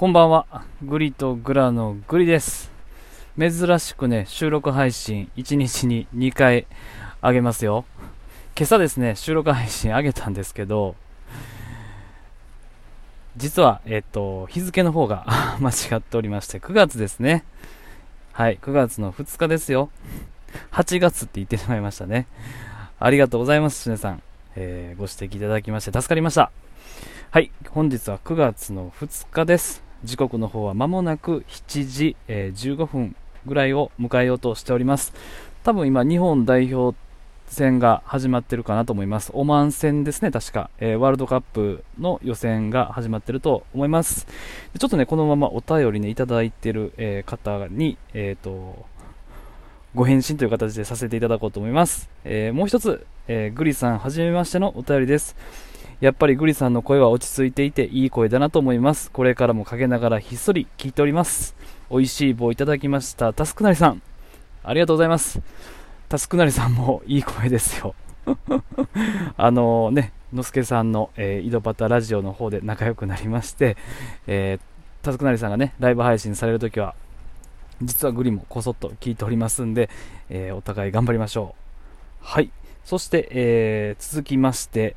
こんばんは。グリとグラのグリです。珍しくね、収録配信1日に2回あげますよ。今朝ですね、収録配信あげたんですけど、実は、えっと、日付の方が 間違っておりまして、9月ですね。はい、9月の2日ですよ。8月って言ってしまいましたね。ありがとうございます、しねさん。えー、ご指摘いただきまして助かりました。はい、本日は9月の2日です。時刻の方は間もなく7時、えー、15分ぐらいを迎えようとしております。多分今、日本代表戦が始まってるかなと思います。オマーン戦ですね、確か。えー、ワールドカップの予選が始まってると思います。ちょっとね、このままお便りね、いただいてる、えー、方に、えっ、ー、と、ご返信という形でさせていただこうと思います。えもう一つ、えグリさん、はじめましてのお便りです。やっぱりグリさんの声は落ち着いていていい声だなと思います。これからも陰ながらひっそり聞いております。美味しい棒いただきました。タスクナリさん。ありがとうございます。タスクナリさんもいい声ですよ。あのね、のすけさんの、えー、井戸端ラジオの方で仲良くなりまして、えー、タスクナリさんがね、ライブ配信されるときは、実はグリもこそっと聞いておりますんで、えー、お互い頑張りましょう。はい。そして、えー、続きまして、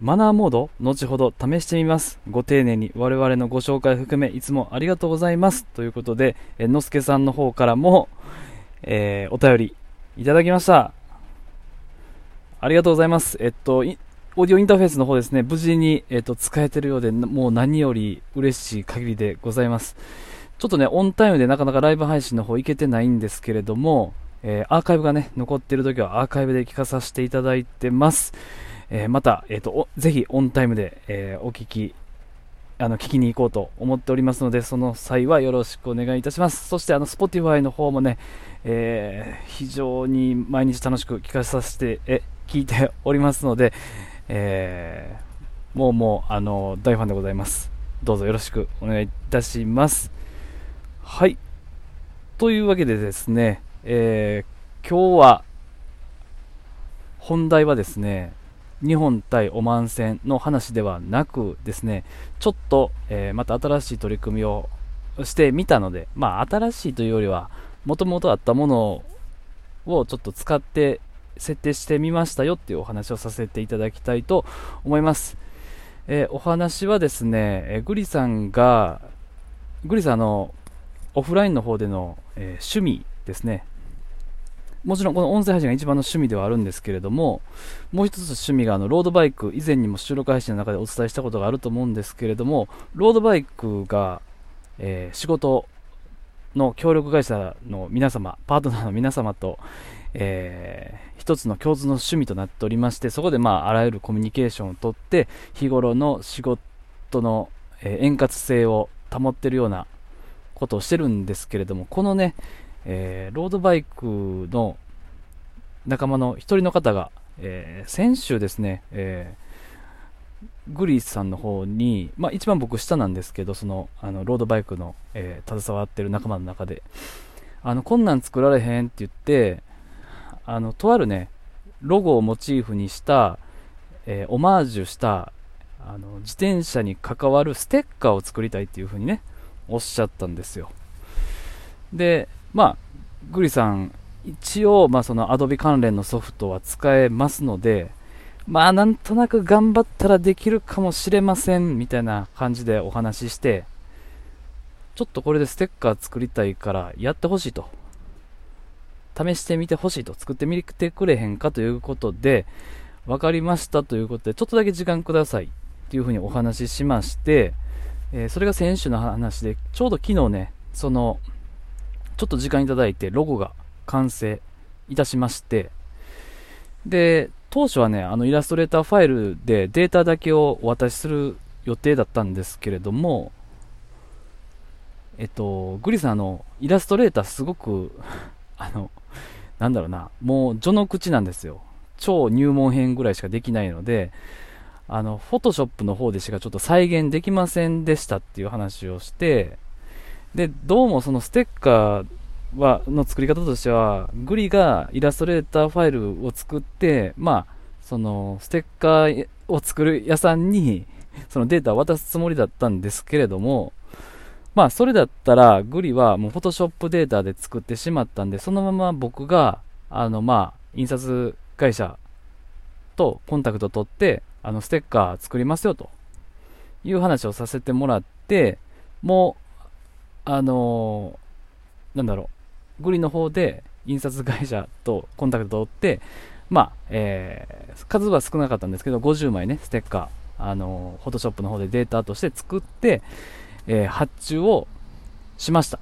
マナーモード、後ほど試してみます。ご丁寧に我々のご紹介含め、いつもありがとうございます。ということで、えのすけさんの方からも、えー、お便りいただきました。ありがとうございます。えっと、オーディオインターフェースの方ですね、無事に、えっと、使えてるようで、もう何より嬉しい限りでございます。ちょっとね、オンタイムでなかなかライブ配信の方行けてないんですけれども、えー、アーカイブがね、残ってる時はアーカイブで聞かさせていただいてます。えー、また、え、ー、と、ぜひオンタイムで、えお聞き、あの、聞きに行こうと思っておりますので、その際はよろしくお願いいたします。そして、あの、Spotify の方もね、え非常に毎日楽しく聞かさせて、え、聞いておりますので、えもうもう、あの、大ファンでございます。どうぞよろしくお願いいたします。はい。というわけでですね、えー、今日は、本題はですね、日本対オマン戦の話ではなくですね、ちょっと、えー、また新しい取り組みをしてみたので、まあ新しいというよりは、もともとあったものをちょっと使って設定してみましたよっていうお話をさせていただきたいと思います。えー、お話はですね、えー、グリさんが、グリさんのオフラインの方での、えー、趣味ですね。もちろんこの音声配信が一番の趣味ではあるんですけれども、もう一つ趣味があのロードバイク、以前にも収録配信の中でお伝えしたことがあると思うんですけれども、ロードバイクが、えー、仕事の協力会社の皆様、パートナーの皆様と、えー、一つの共通の趣味となっておりまして、そこでまああらゆるコミュニケーションをとって、日頃の仕事の、えー、円滑性を保っているようなことをしてるんですけれども、このね、えー、ロードバイクの仲間の一人の方が、えー、先週ですね、えー、グリースさんの方に、まあ、一番僕下なんですけど、その、あの、ロードバイクの、えー、携わってる仲間の中で、あの、こんなん作られへんって言って、あの、とあるね、ロゴをモチーフにした、えー、オマージュした、あの、自転車に関わるステッカーを作りたいっていう風にね、おっしゃったんですよ。で、まあ、グリさん、一応、まあ、その Adobe 関連のソフトは使えますので、まあ、なんとなく頑張ったらできるかもしれません、みたいな感じでお話しして、ちょっとこれでステッカー作りたいからやってほしいと。試してみてほしいと。作ってみてくれへんかということで、分かりましたということで、ちょっとだけ時間くださいっていうふうにお話ししまして、えー、それが選手の話で、ちょうど昨日ね、その、ちょっと時間いただいて、ロゴが完成いたしまして、で、当初はね、あのイラストレーターファイルでデータだけをお渡しする予定だったんですけれども、えっと、グリさん、あの、イラストレーターすごく あの、なんだろうな、もう序の口なんですよ。超入門編ぐらいしかできないので、あの、フォトショップの方でしかちょっと再現できませんでしたっていう話をして、で、どうもそのステッカーは、の作り方としては、グリがイラストレーターファイルを作って、まあ、その、ステッカーを作る屋さんに、そのデータを渡すつもりだったんですけれども、まあ、それだったら、グリはもうフォトショップデータで作ってしまったんで、そのまま僕が、あの、まあ、印刷会社とコンタクト取って、あの、ステッカー作りますよという話をさせてもらって、もう、あのー、なんだろう、グリの方で印刷会社とコンタクトを取って、まあ、えー、数は少なかったんですけど、50枚ね、ステッカー、あのー、フォトショップの方でデータとして作って、えー、発注をしました。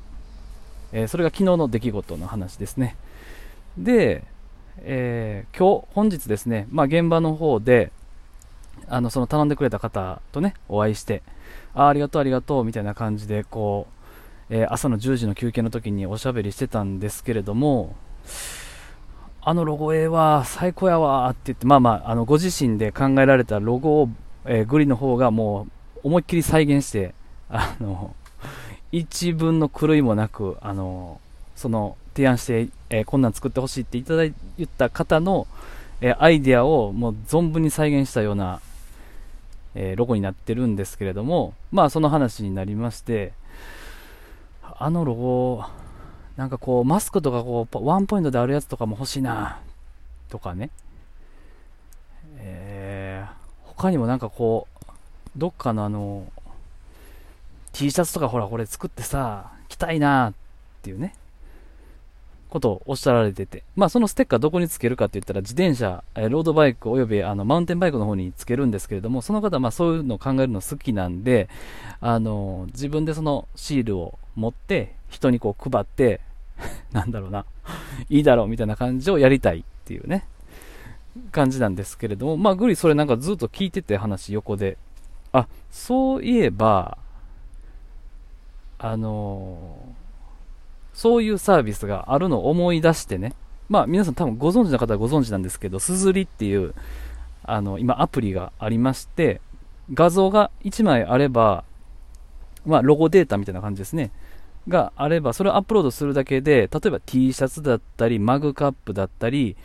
えー、それが昨日の出来事の話ですね。で、えー、今日、本日ですね、まあ、現場の方で、あの、その頼んでくれた方とね、お会いして、あありがとうありがとうみたいな感じで、こう、えー、朝の10時の休憩の時におしゃべりしてたんですけれども、あのロゴ絵は最高やわって言って、まあまあ、あの、ご自身で考えられたロゴを、えー、グリの方がもう思いっきり再現して、あの、一文の狂いもなく、あの、その、提案して、えー、こんなん作ってほしいっていただいた方の、えー、アイデアをもう存分に再現したような、えー、ロゴになってるんですけれども、まあその話になりまして、あのロゴ、なんかこう、マスクとかこう、ワンポイントであるやつとかも欲しいな、とかね。えー、他にもなんかこう、どっかのあの、T シャツとかほらこれ作ってさ、着たいなっていうね、ことをおっしゃられてて、まあそのステッカーどこにつけるかって言ったら自転車、えロードバイクおよびあのマウンテンバイクの方につけるんですけれども、その方はまあそういうのを考えるの好きなんで、あの、自分でそのシールを持って人にこう配って、なんだろうな、いいだろうみたいな感じをやりたいっていうね、感じなんですけれども、まあグリそれなんかずっと聞いてて話横で、あ、そういえば、あのー、そういうサービスがあるのを思い出してね、まあ皆さん多分ご存知の方はご存知なんですけど、すずりっていう、あの、今アプリがありまして、画像が1枚あれば、まあロゴデータみたいな感じですね。があれば、それをアップロードするだけで、例えば T シャツだったり、マグカップだったり、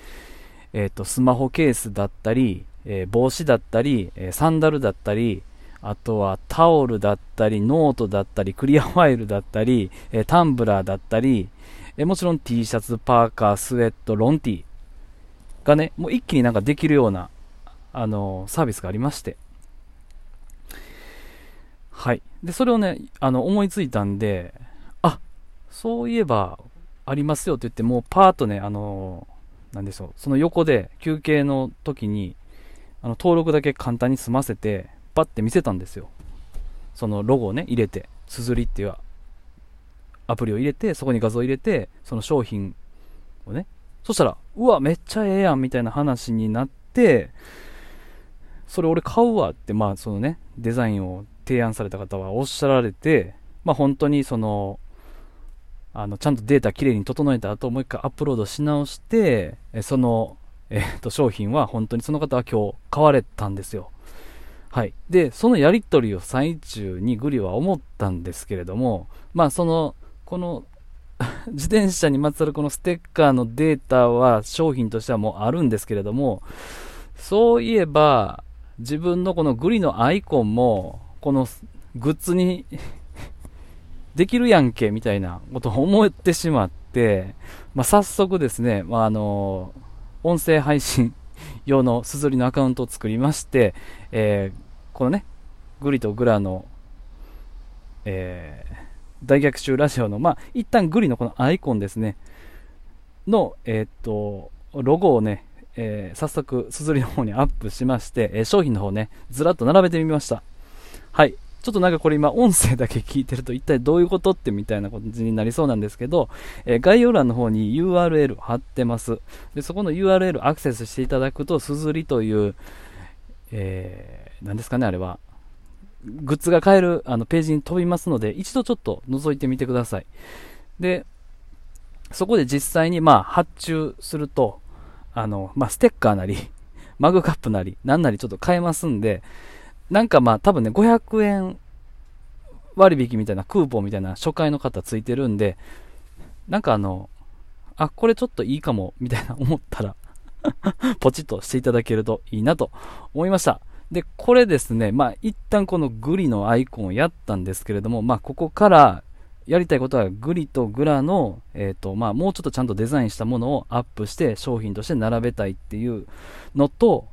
えっ、ー、と、スマホケースだったり、えー、帽子だったり、えー、サンダルだったり、あとはタオルだったり、ノートだったり、クリアファイルだったり、えタンブラーだったり、えもちろん T シャツ、パーカー、スウェット、ロンティがね、もう一気になんかできるような、あのサービスがありまして。はい。で、それをね、あの、思いついたんで、そういえば、ありますよって言って、もうパーッとね、あのなんでしょう、その横で休憩の時に、あの、登録だけ簡単に済ませて、パッて見せたんですよ。そのロゴをね、入れて、すずりっていうアプリを入れて、そこに画像を入れて、その商品をね、そしたら、うわ、めっちゃええやんみたいな話になって、それ俺買うわって、まあそのね、デザインを提案された方はおっしゃられて、まあ本当にその、あの、ちゃんとデータきれいに整えた後、もう一回アップロードし直して、その、えっ、と、商品は本当にその方は今日買われたんですよ。はい。で、そのやり取りを最中にグリは思ったんですけれども、まあその、この 自転車にまつわるこのステッカーのデータは商品としてはもうあるんですけれども、そういえば、自分のこのグリのアイコンも、このグッズにできるやんけ、みたいなことを思ってしまって、まあ、早速ですね、まあ、あの、音声配信用のすずりのアカウントを作りまして、えー、このね、グリとグラの、えー、大逆襲ラジオの、まあ、一旦グリのこのアイコンですね、の、えー、っと、ロゴをね、えー、早速、すずりの方にアップしまして、えー、商品の方ね、ずらっと並べてみました。はい。ちょっとなんかこれ今音声だけ聞いてると一体どういうことってみたいな感じになりそうなんですけど、えー、概要欄の方に URL 貼ってます。で、そこの URL アクセスしていただくと、すずりという、えー、何ですかね、あれは。グッズが買えるあのページに飛びますので、一度ちょっと覗いてみてください。で、そこで実際にまあ発注すると、あの、まあ、ステッカーなり、マグカップなり、なんなりちょっと買えますんで、なんかまあ多分ね、500円割引みたいな、クーポンみたいな初回の方ついてるんで、なんかあの、あ、これちょっといいかも、みたいな思ったら ポチッとしていただけるといいなと思いました。で、これですね、まあ一旦このグリのアイコンをやったんですけれども、まあここからやりたいことはグリとグラの、えっ、と、まあ、もうちょっとちゃんとデザインしたものをアップして商品として並べたいっていうのと、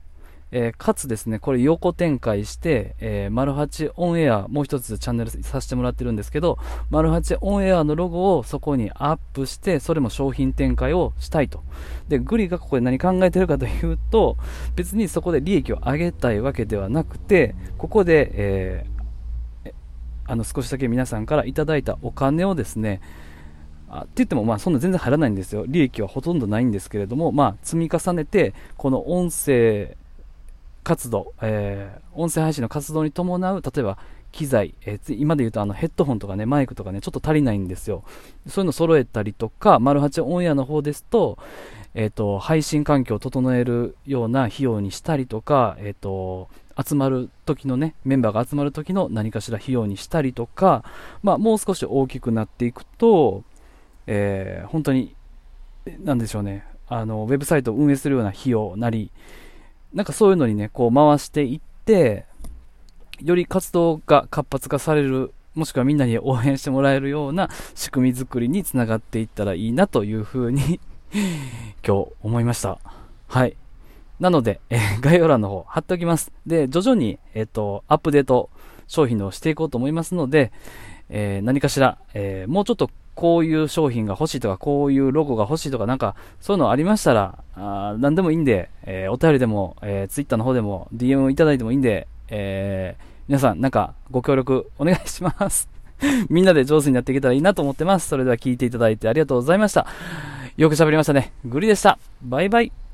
えー、かつですね、これ横展開して、えー、マルハチオンエア、もう一つチャンネルさせてもらってるんですけど、マルハチオンエアのロゴをそこにアップして、それも商品展開をしたいと。で、グリがここで何考えてるかというと、別にそこで利益を上げたいわけではなくて、ここで、えー、あの少しだけ皆さんからいただいたお金をですね、あって言っても、まあ、そんな全然入らないんですよ。利益はほとんどないんですけれども、まあ、積み重ねて、この音声活動、えー、音声配信の活動に伴う、例えば機材、えー、今で言うとあのヘッドホンとかね、マイクとかね、ちょっと足りないんですよ。そういうの揃えたりとか、丸八オンエアの方ですと、えっ、ー、と、配信環境を整えるような費用にしたりとか、えっ、と、集まる時のね、メンバーが集まる時の何かしら費用にしたりとか、まあ、もう少し大きくなっていくと、えー、本当に、なんでしょうね、あの、ウェブサイトを運営するような費用なり、なんかそういうのにね、こう回していって、より活動が活発化される、もしくはみんなに応援してもらえるような仕組み作りにつながっていったらいいなというふうに 今日思いました。はい。なので、えー、概要欄の方貼っておきます。で、徐々に、えっ、ー、と、アップデート商品をしていこうと思いますので、えー、何かしら、えもうちょっとこういう商品が欲しいとか、こういうロゴが欲しいとか、なんか、そういうのありましたら、あ何でもいいんで、えー、お便りでも、えー、ツイッターの方でも、DM いただいてもいいんで、えー、皆さん、なんか、ご協力お願いします。みんなで上手になっていけたらいいなと思ってます。それでは聞いていただいてありがとうございました。よく喋りましたね。グリでした。バイバイ。